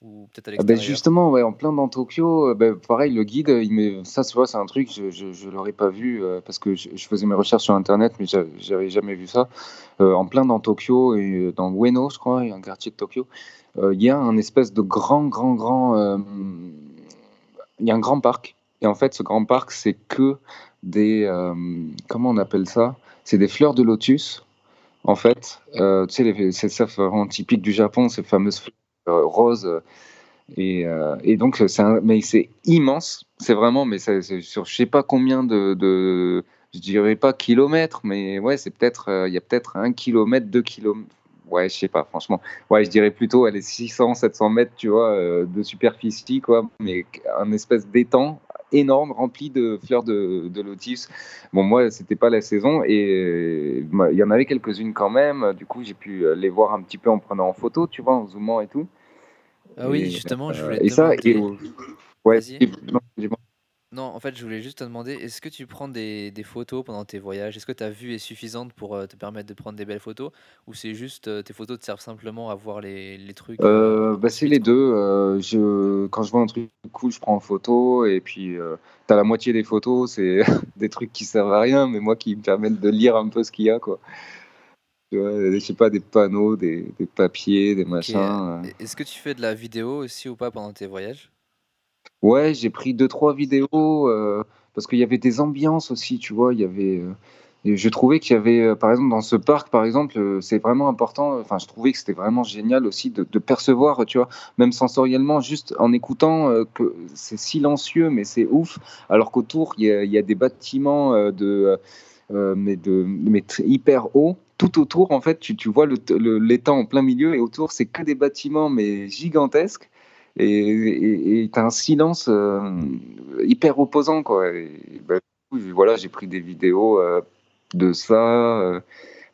Ah ouais. Ou peut-être à beh, l'extérieur? justement, ouais, en plein dans Tokyo, heu, bah, pareil, le guide, il met ça, tu vois, c'est un truc, je je l'aurais pas vu, heu, parce que je je faisais mes recherches sur internet, mais j'a j'avais jamais vu ça. En plein dans Tokyo et dans Ueno, je crois, il y a un quartier de Tokyo, il y a un espèce de grand, grand, grand, il y a un grand parc et en fait, ce grand parc, c'est que des, comment on appelle ça? C'est des fleurs de lotus, en fait, tu sais, c'est ça vraiment typique du Japon, ces fameuses fleurs, heu, roses, et, euh, et donc, c'est un, mais c'est immense. C'est vraiment, mais c'est sur je sais pas combien de, de, je dirais pas kilomètres, mais ouais, c'est peut-être, euh, il y a peut-être un kilomètre, deux kilomètres. Ouais, je sais pas, franchement. Ouais, je dirais plutôt, allez, 600, 700 mètres, tu vois, euh, de superficie, quoi, mais un espèce d'étang énorme rempli de fleurs de, de lotus. Bon, moi, c'était pas la saison et bah, il y en avait quelques-unes quand même. Du coup, j'ai pu les voir un petit peu en prenant en photo, tu vois, en zoomant et tout. Ah oui, Et, justement, je euh, voulais te et ça, et ouais, vas-y. dis-moi, dis-moi. Non, en fait, je voulais juste te demander, est-ce que tu prends des des photos pendant tes voyages? Est-ce que ta vue est suffisante pour, heu, te permettre de prendre des belles photos? Ou c'est juste, heu, tes photos te servent simplement à voir les les trucs, heu, Euh, bah, c'est les deux. euh, je, quand je vois un truc cool, je prends en photo. Et puis, euh, t'as la moitié des photos, c'est des trucs qui servent à rien, mais moi qui me permettent de lire un peu ce qu'il y a, quoi. Tu vois, je sais pas, des panneaux, des, des papiers, des machins. euh. est-ce que tu fais de la vidéo aussi ou pas pendant tes voyages? Ouais, j'ai pris deux trois vidéos euh, parce qu'il y avait des ambiances aussi, tu vois. Il y avait, euh, je trouvais qu'il y avait, euh, par exemple, dans ce parc, par exemple, c'est vraiment important. Enfin, je trouvais que c'était vraiment génial aussi de, percevoir, tu vois, même sensoriellement, juste en écoutant, que c'est silencieux, mais c'est ouf. Alors qu'autour, il y a, des bâtiments de, mais de, mais hyper hauts. Tout autour, en fait, tu, tu vois l'étang en plein milieu et autour, c'est que des bâtiments, mais gigantesques et tu as un silence euh, hyper opposant quoi. Bah, voilà, j'ai pris des vidéos euh, de ça. euh.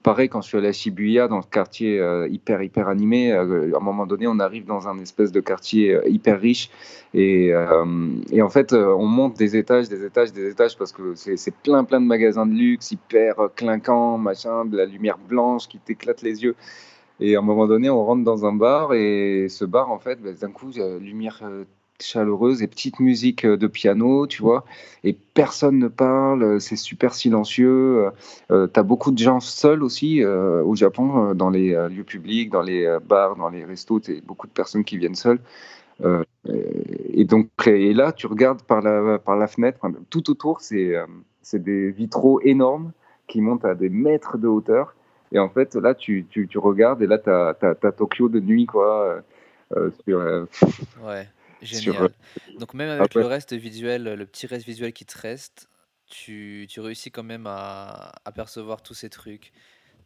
pareil, quand je suis allé à Shibuya, dans le quartier hyper hyper animé, à un moment donné, on arrive dans un espèce de quartier hyper riche et, en fait, on monte des étages, des étages, des étages parce que c'est plein plein de magasins de luxe hyper clinquants, machin, de la lumière blanche qui t'éclate les yeux. Et à un moment donné, on rentre dans un bar et ce bar, en fait, bah, d'un coup, lumière euh, chaleureuse et petite musique euh, de piano, tu vois, et personne ne parle, euh, c'est super silencieux. Euh, t'as beaucoup de gens seuls aussi au Japon, dans les lieux publics, dans les bars, dans les restos, t'as beaucoup de personnes qui viennent seules. Et donc, et là, tu regardes par la, par la fenêtre, tout autour, c'est des vitraux énormes qui montent à des mètres de hauteur. Et en fait, là, tu, tu, tu regardes et là, tu as, as, Tokyo de nuit, quoi. Euh, sur, ouais, génial. Donc, même avec le reste visuel, le petit reste visuel qui te reste, tu, tu réussis quand même à apercevoir tous ces trucs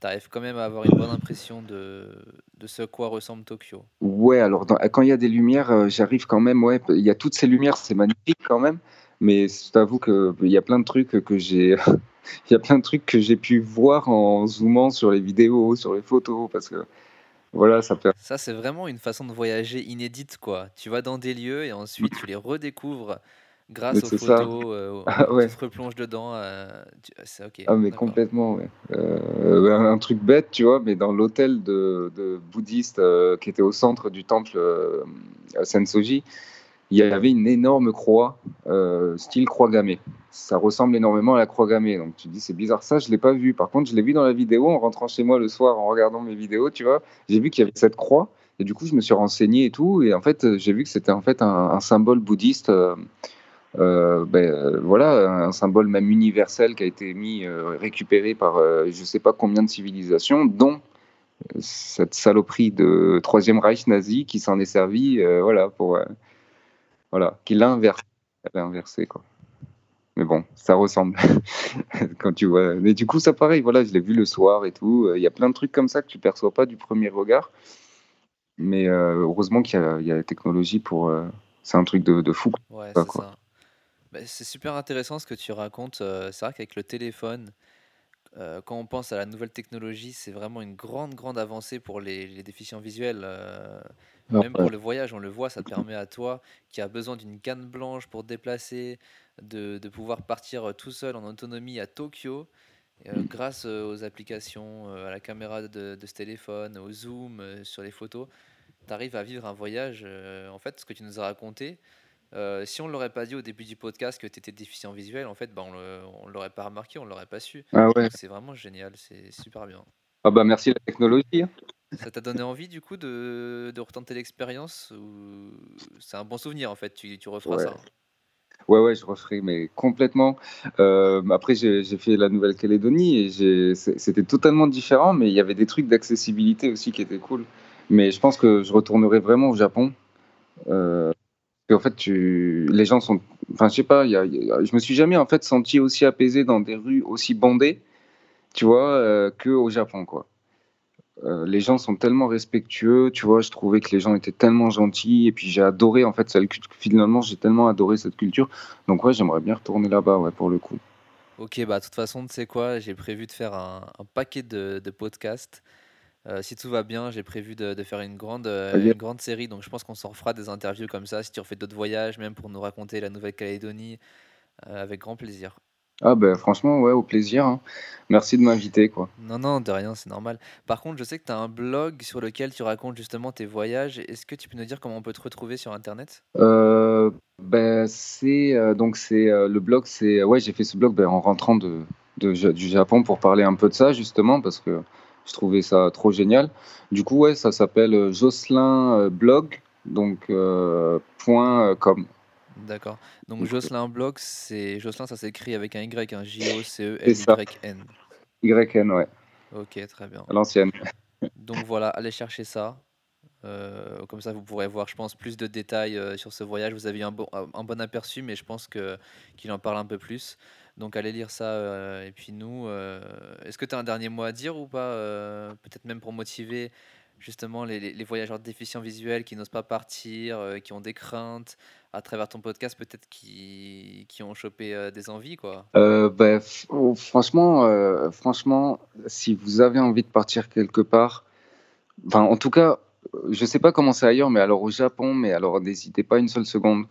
tu arrives quand même à avoir une bonne impression de, de ce quoi ressemble Tokyo. Ouais, alors quand il y a des lumières, euh, j'arrive quand même, ouais, il y a toutes ces lumières, c'est magnifique quand même, mais je t'avoue qu'il y a plein de trucs que j'ai. Il y a plein de trucs que j'ai pu voir en zoomant sur les vidéos, sur les photos, parce que voilà, ça fait. Ça, c'est vraiment une façon de voyager inédite, quoi. Tu vas dans des lieux et ensuite tu les redécouvres grâce aux photos, euh, ah, ouais. tu te replonges dedans. Euh, c'est ok. Ah, mais complètement, ouais. Euh, un, truc bête, tu vois, mais dans l'hôtel de, de bouddhiste qui était au centre du temple Sensoji, il y avait une énorme croix, style croix gammée. Ça ressemble énormément à la croix gammée. Donc tu dis, c'est bizarre, ça, je ne l'ai pas vu. Par contre, je l'ai vu dans la vidéo en rentrant chez moi le soir, en regardant mes vidéos, tu vois. J'ai vu qu'il y avait cette croix. Et du coup, je me suis renseigné et tout. Et en fait, j'ai vu que c'était en fait un, symbole bouddhiste. Euh, ben, euh, voilà, un symbole même universel qui a été mis, euh, récupéré par je ne sais pas combien de civilisations, dont cette saloperie de Troisième Reich nazi qui s'en est servi, voilà, pour, voilà, qui l'a inversé, inversé, quoi. Mais bon, ça ressemble quand tu vois. Mais du coup, ça pareil, voilà, je l'ai vu le soir et tout. Il y a plein de trucs comme ça que tu perçois pas du premier regard. Mais heureusement qu'il y, y, a la technologie pour. c'est un truc de, de fou. Ouais, c'est ça. Bah, c'est super intéressant ce que tu racontes. Euh, c'est vrai qu'avec le téléphone, euh, quand on pense à la nouvelle technologie, c'est vraiment une grande, grande avancée pour les, déficients visuels. Euh, même pour le voyage, on le voit, ça te permet à toi qui a besoin d'une canne blanche pour te déplacer, de, de pouvoir partir tout seul en autonomie à Tokyo. grâce aux applications, à la caméra de, de ce téléphone, au zoom sur les photos, tu arrives à vivre un voyage. en fait, ce que tu nous as raconté, euh, si on ne l'aurait pas dit au début du podcast que tu étais déficient visuel, en fait, bah, on ne l'aurait pas remarqué, on ne l'aurait pas su. Ah ouais. C'est vraiment génial, c'est super bien. Ah bah merci la technologie. Hein. Ça t'a donné envie du coup de, de retenter l'expérience ou... C'est un bon souvenir en fait, tu, tu referas ça. Ouais, ouais, je referai, mais complètement. Euh, après, j'ai fait la Nouvelle-Calédonie et c'était totalement différent, mais il y avait des trucs d'accessibilité aussi qui étaient cool. Mais je pense que je retournerai vraiment au Japon. Euh, en fait, tu... les gens sont. Enfin, je sais pas, y a, je me suis jamais en fait senti aussi apaisé dans des rues aussi bondées, tu vois, euh, que au Japon, quoi. Euh, les gens sont tellement respectueux, tu vois. Je trouvais que les gens étaient tellement gentils, et puis j'ai adoré en fait cette Finalement, j'ai tellement adoré cette culture. Donc ouais, j'aimerais bien retourner là-bas, ouais, pour le coup. Ok, bah de toute façon, tu sais quoi, j'ai prévu de faire un, paquet de, de podcasts euh, si tout va bien, j'ai prévu de, faire une grande, euh, une grande série, donc je pense qu'on s'en refera des interviews comme ça, si tu refais d'autres voyages, même pour nous raconter la Nouvelle-Calédonie, avec grand plaisir. Ah ben franchement, ouais, au plaisir. Hein. Merci de m'inviter, quoi. Non, non, de rien, c'est normal. Par contre, je sais que tu as un blog sur lequel tu racontes justement tes voyages. Est-ce que tu peux nous dire comment on peut te retrouver sur Internet? Ben, c'est donc c'est le blog, c'est ouais, j'ai fait ce blog ben, en rentrant de, de, du Japon pour parler un peu de ça justement parce que je trouvais ça trop génial. Du coup, ouais, ça s'appelle euh, Jocelyn euh, Blog, donc euh, point .com. D'accord. Donc Jocelyn Blog, c'est Jocelyn, ça s'écrit avec un Y, un J-O-C-E-L-Y-N. Y-N, ouais. Ok, très bien. À l'ancienne. Donc voilà, allez chercher ça. comme ça, vous pourrez voir, je pense, plus de détails sur ce voyage. Vous avez eu un bon, un bon aperçu, mais je pense qu'il en parle un peu plus. Donc allez lire ça. Euh, et puis nous, euh, est-ce que tu as un dernier mot à dire ou pas euh, Peut-être même pour motiver justement les, les, voyageurs déficients visuels qui n'osent pas partir, qui ont des craintes à travers ton podcast, peut-être qui, qui ont chopé des envies quoi. Bah, oh, franchement, franchement, si vous avez envie de partir quelque part, en tout cas, je sais pas comment c'est ailleurs, mais alors au Japon, mais alors n'hésitez pas une seule seconde.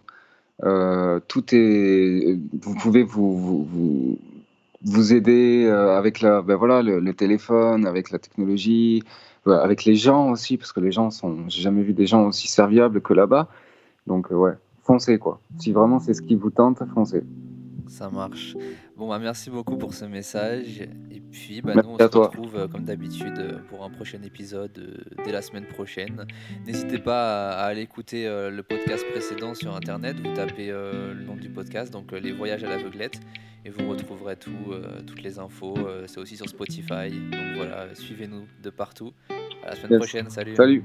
Euh, tout est, vous pouvez vous, vous, vous aider euh, avec la, ben voilà, le, téléphone, avec la technologie, avec les gens aussi, parce que les gens sont, j'ai jamais vu des gens aussi serviables que là-bas. Donc euh, ouais, foncez quoi. Si vraiment c'est ce qui vous tente, foncez. Ça marche. Bon, bah, merci beaucoup pour ce message. Et puis, bah, nous, on se retrouve euh, comme d'habitude euh, pour un prochain épisode euh, dès la semaine prochaine. N'hésitez pas à, aller écouter le podcast précédent sur Internet. Vous tapez le nom du podcast, donc Les Voyages à l'aveuglette, et vous retrouverez tout, toutes les infos. C'est aussi sur Spotify. Donc voilà, suivez-nous de partout. À la semaine prochaine. Salut. Salut.